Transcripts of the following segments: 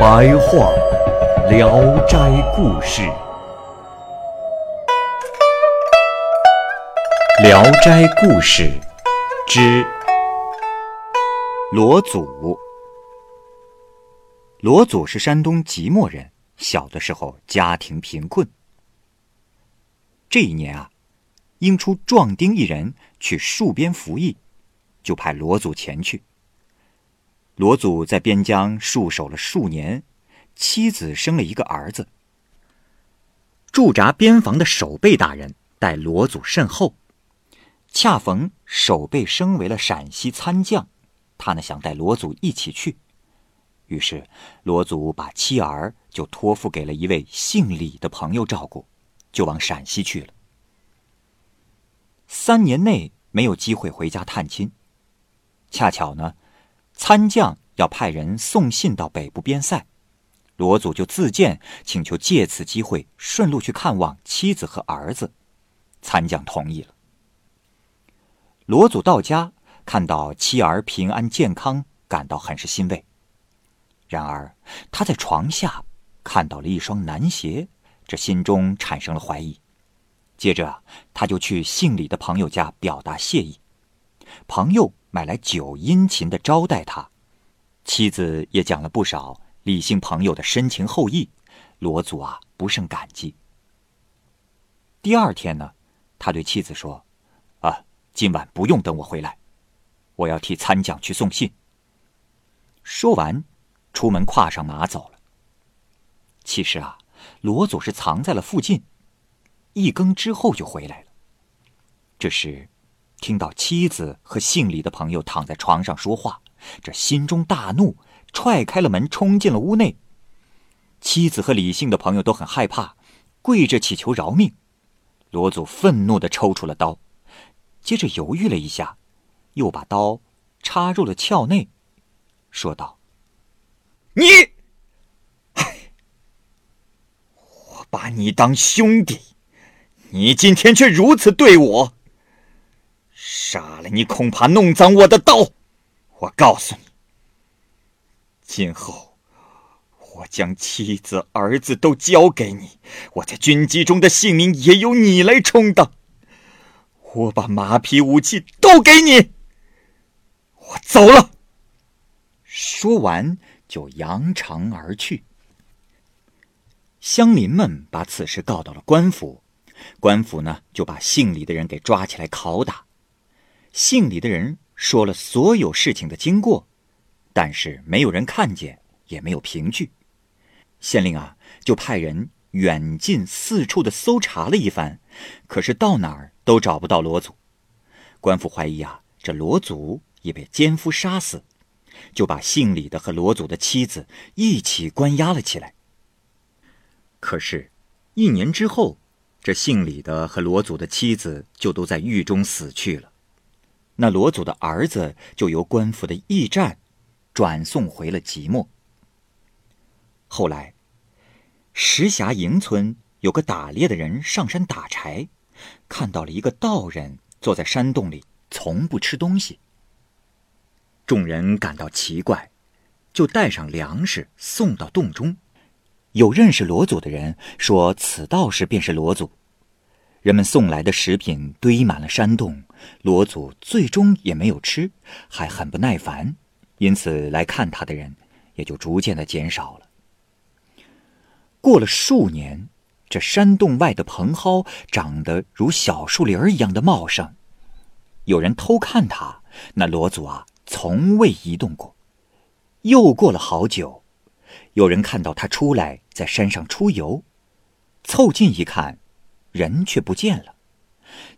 白话《聊斋故事》，《聊斋故事》之罗祖。罗祖是山东即墨人，小的时候家庭贫困。这一年啊，应出壮丁一人去戍边服役，就派罗祖前去。罗祖在边疆戍守了数年，妻子生了一个儿子。驻扎边防的守备大人待罗祖甚厚，恰逢守备升为了陕西参将，他呢想带罗祖一起去。于是，罗祖把妻儿就托付给了一位姓李的朋友照顾，就往陕西去了。三年内没有机会回家探亲，恰巧呢，参将要派人送信到北部边塞，罗祖就自荐请求借此机会顺路去看望妻子和儿子，参将同意了。罗祖到家，看到妻儿平安健康，感到很是欣慰。然而，他在床下看到了一双男鞋，这心中产生了怀疑。接着，他就去姓李的朋友家表达谢意。朋友买来酒，殷勤的招待他，妻子也讲了不少李姓朋友的深情厚谊。罗祖啊，不胜感激。第二天呢，他对妻子说：“啊，今晚不用等我回来，我要替参将去送信。”说完。出门，跨上马走了。其实啊，罗祖是藏在了附近，一更之后就回来了。这时，听到妻子和姓李的朋友躺在床上说话，这心中大怒，踹开了门，冲进了屋内。妻子和李姓的朋友都很害怕，跪着祈求饶命。罗祖愤怒的抽出了刀，接着犹豫了一下，又把刀插入了鞘内，说道。你，我把你当兄弟，你今天却如此对我。你，恐怕弄脏我的刀。我告诉你，今后我将妻子、儿子都交给你，我在军机中的性命也由你来充当。我把马匹、武器都给你，我走了。说完。就扬长而去。乡邻们把此事告到了官府，官府呢就把姓李的人给抓起来拷打。姓李的人说了所有事情的经过，但是没有人看见，也没有凭据。县令啊，就派人远近四处的搜查了一番，可是到哪儿都找不到罗祖。官府怀疑啊，这罗祖也被奸夫杀死。就把姓李的和罗祖的妻子一起关押了起来。可是，一年之后，这姓李的和罗祖的妻子就都在狱中死去了。那罗祖的儿子就由官府的驿站转送回了即墨。后来，石峡营村有个打猎的人上山打柴，看到了一个道人坐在山洞里，从不吃东西。众人感到奇怪，就带上粮食送到洞中。有认识罗祖的人说，此道士便是罗祖。人们送来的食品堆满了山洞，罗祖最终也没有吃，还很不耐烦，因此来看他的人也就逐渐的减少了。过了数年，这山洞外的蓬蒿长得如小树林一样的茂盛，有人偷看他，那罗祖啊。从未移动过。又过了好久，有人看到他出来，在山上出游，凑近一看，人却不见了。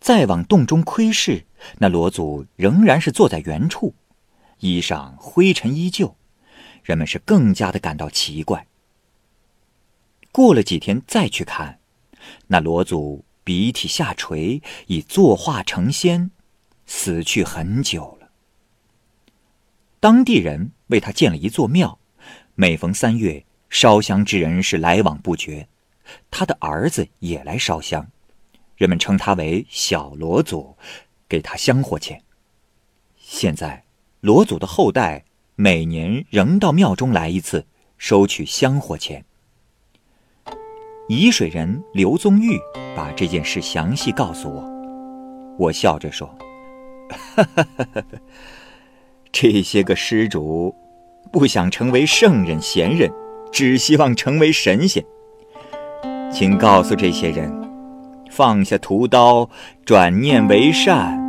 再往洞中窥视，那罗祖仍然是坐在原处，衣裳灰尘依旧，人们是更加的感到奇怪。过了几天再去看，那罗祖鼻涕下垂，已作化成仙，死去很久了。当地人为他建了一座庙，每逢三月，烧香之人是来往不绝。他的儿子也来烧香，人们称他为小罗祖，给他香火钱。现在，罗祖的后代每年仍到庙中来一次，收取香火钱。沂水人刘宗玉把这件事详细告诉我，我笑着说：“哈哈哈哈这些个施主，不想成为圣人贤人，只希望成为神仙。”请告诉这些人，放下屠刀，转念为善，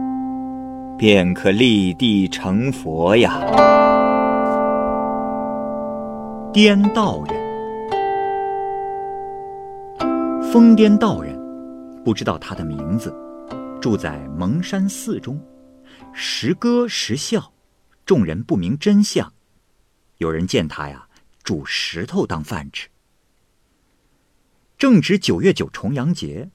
便可立地成佛呀。颠道人，疯癫道人，不知道他的名字，住在蒙山寺中，时歌时笑，众人不明真相。有人见他呀，煮石头当饭吃。正值九月九重阳节，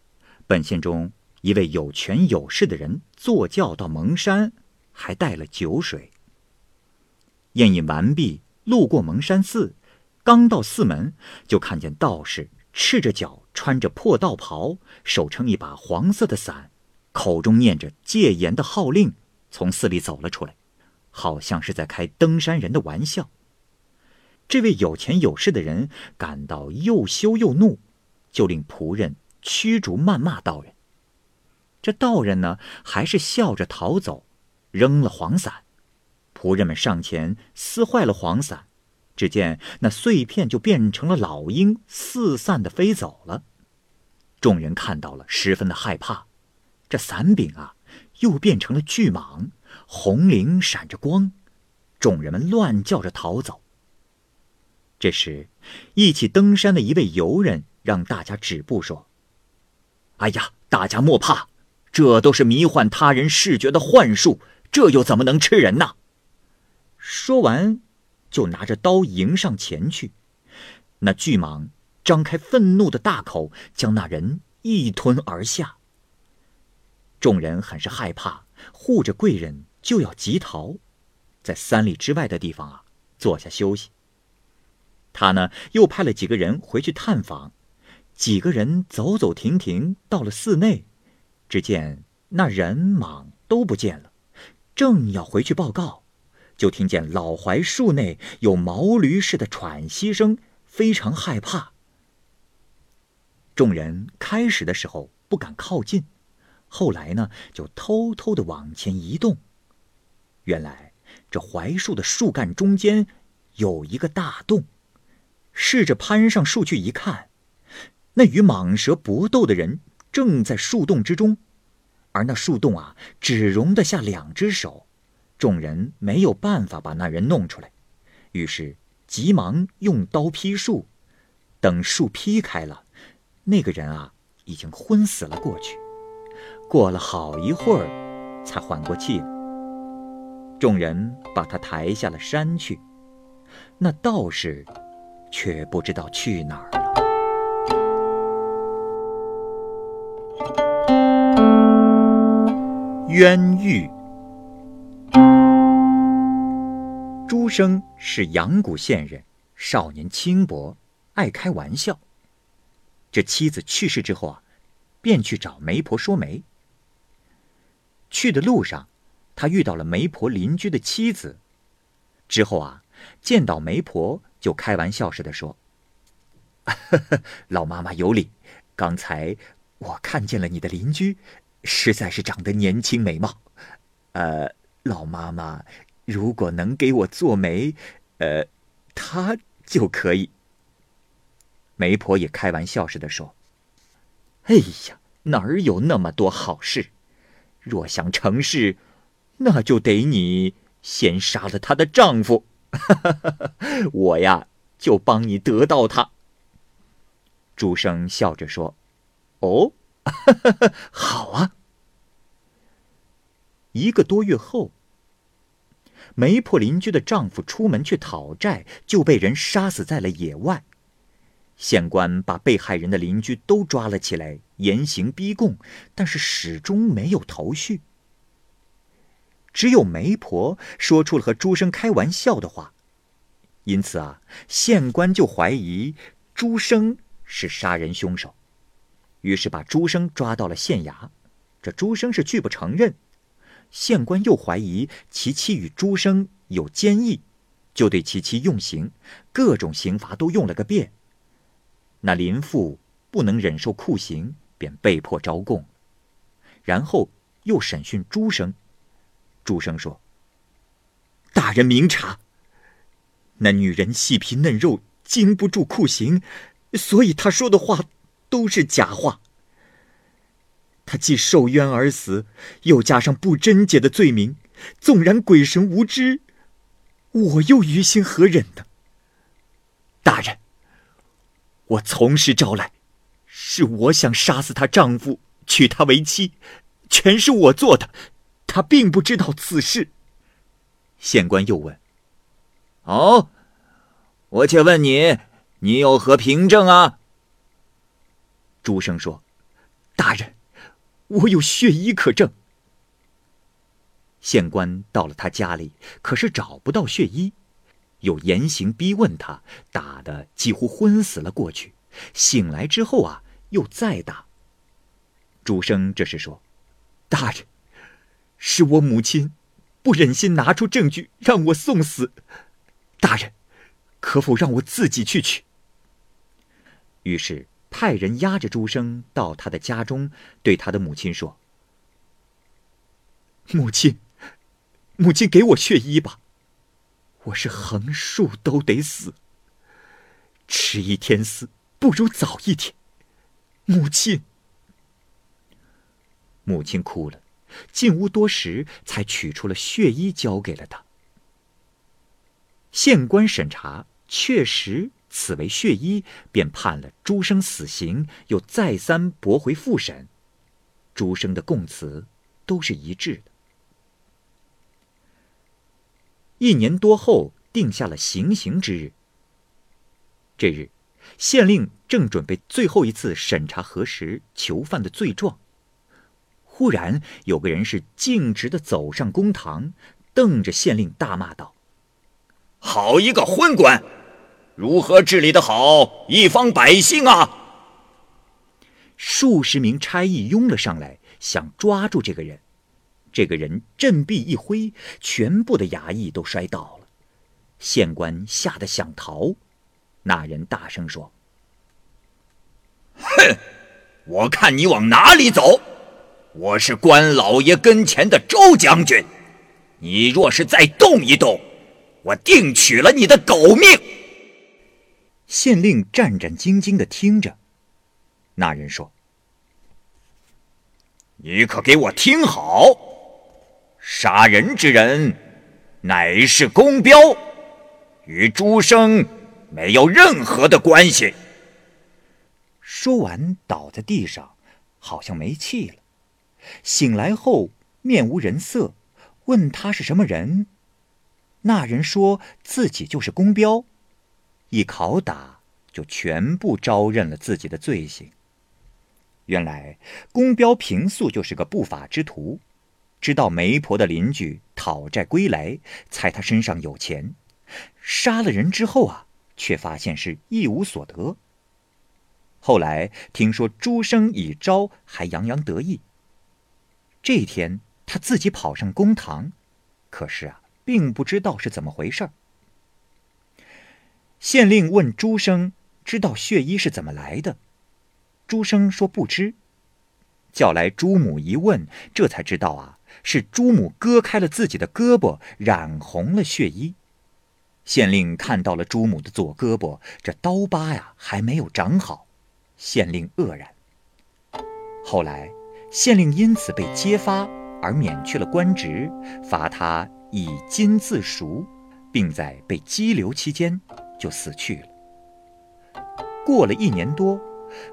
本县中一位有权有势的人坐轿到蒙山，还带了酒水。宴饮完毕，路过蒙山寺，刚到寺门，就看见道士赤着脚，穿着破道袍，手撑一把黄色的伞，口中念着戒严的号令，从寺里走了出来，好像是在开登山人的玩笑。这位有钱有势的人感到又羞又怒。就令仆人驱逐谩骂道人。这道人呢，还是笑着逃走，扔了黄伞。仆人们上前撕坏了黄伞，只见那碎片就变成了老鹰，四散的飞走了。众人看到了，十分的害怕。这伞柄啊，又变成了巨蟒，红绫闪着光。众人们乱叫着逃走。这时，一起登山的一位游人。让大家止步，说：“哎呀，大家莫怕，这都是迷幻他人视觉的幻术，这又怎么能吃人呢？”说完，就拿着刀迎上前去。那巨蟒张开愤怒的大口，将那人一吞而下。众人很是害怕，护着贵人就要急逃，在三里之外的地方啊坐下休息。他呢，又派了几个人回去探访。几个人走走停停，到了寺内，只见那人蟒都不见了。正要回去报告，就听见老槐树内有毛驴似的喘息声，非常害怕。众人开始的时候不敢靠近，后来呢，就偷偷的往前移动。原来这槐树的树干中间有一个大洞，试着攀上树去一看。那与蟒蛇搏斗的人正在树洞之中，而那树洞啊，只容得下两只手，众人没有办法把那人弄出来，于是急忙用刀劈树，等树劈开了，那个人啊，已经昏死了过去。过了好一会儿，才缓过气来。众人把他抬下了山去，那道士却不知道去哪儿冤狱。朱生是阳谷县人，少年轻薄，爱开玩笑。这妻子去世之后啊，便去找媒婆说媒。去的路上，他遇到了媒婆邻居的妻子。之后啊，见到媒婆就开玩笑似的说：“ 老妈妈有礼，刚才我看见了你的邻居。”实在是长得年轻美貌，呃，老妈妈，如果能给我做媒，呃，她就可以。媒婆也开玩笑似的说：“哎呀，哪儿有那么多好事？若想成事，那就得你先杀了她的丈夫，我呀就帮你得到她。”朱生笑着说：“哦。” 好啊！一个多月后，媒婆邻居的丈夫出门去讨债，就被人杀死在了野外。县官把被害人的邻居都抓了起来，严刑逼供，但是始终没有头绪。只有媒婆说出了和朱生开玩笑的话，因此啊，县官就怀疑朱生是杀人凶手，于是把朱生抓到了县衙。这朱生是拒不承认，县官又怀疑其妻与朱生有奸议，就对其妻用刑，各种刑罚都用了个遍。那林父不能忍受酷刑，便被迫招供，然后又审讯朱生。朱生说：“大人明察，那女人细皮嫩肉，经不住酷刑，所以她说的话都是假话。她既受冤而死，又加上不贞洁的罪名，纵然鬼神无知，我又于心何忍呢？大人。”我从实招来，是我想杀死她丈夫，娶她为妻，全是我做的，她并不知道此事。县官又问：“哦，我且问你，你有何凭证啊？”朱生说：“大人，我有血衣可证。”县官到了他家里，可是找不到血衣。又严刑逼问他，打得几乎昏死了过去。醒来之后啊，又再打。朱生这时说：“大人，是我母亲，不忍心拿出证据让我送死。大人，可否让我自己去取？”于是派人押着朱生到他的家中，对他的母亲说：“母亲，母亲给我血衣吧。”我是横竖都得死，迟一天死不如早一天。母亲，母亲哭了，进屋多时，才取出了血衣，交给了他。县官审查，确实此为血衣，便判了朱生死刑，又再三驳回复审。朱生的供词都是一致的。一年多后，定下了行刑之日。这日，县令正准备最后一次审查核实囚犯的罪状，忽然有个人是径直的走上公堂，瞪着县令大骂道：“好一个昏官，如何治理的好一方百姓啊！”数十名差役拥了上来，想抓住这个人。这个人振臂一挥，全部的衙役都摔倒了。县官吓得想逃，那人大声说：“哼，我看你往哪里走！我是关老爷跟前的周将军，你若是再动一动，我定取了你的狗命！”县令战战兢兢的听着，那人说：“你可给我听好！”杀人之人，乃是公彪，与朱生没有任何的关系。说完，倒在地上，好像没气了。醒来后，面无人色，问他是什么人。那人说自己就是公彪，一拷打就全部招认了自己的罪行。原来，公彪平素就是个不法之徒。知道媒婆的邻居讨债归来，猜他身上有钱，杀了人之后啊，却发现是一无所得。后来听说朱生已招，还洋洋得意。这一天他自己跑上公堂，可是啊，并不知道是怎么回事儿。县令问朱生：“知道血衣是怎么来的？”朱生说：“不知。”叫来朱母一问，这才知道啊。是朱母割开了自己的胳膊，染红了血衣。县令看到了朱母的左胳膊，这刀疤呀还没有长好，县令愕然。后来，县令因此被揭发而免去了官职，罚他以金自赎，并在被羁留期间就死去了。过了一年多，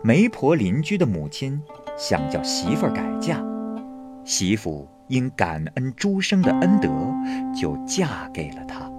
媒婆邻居的母亲想叫媳妇儿改嫁，媳妇。因感恩诸生的恩德，就嫁给了他。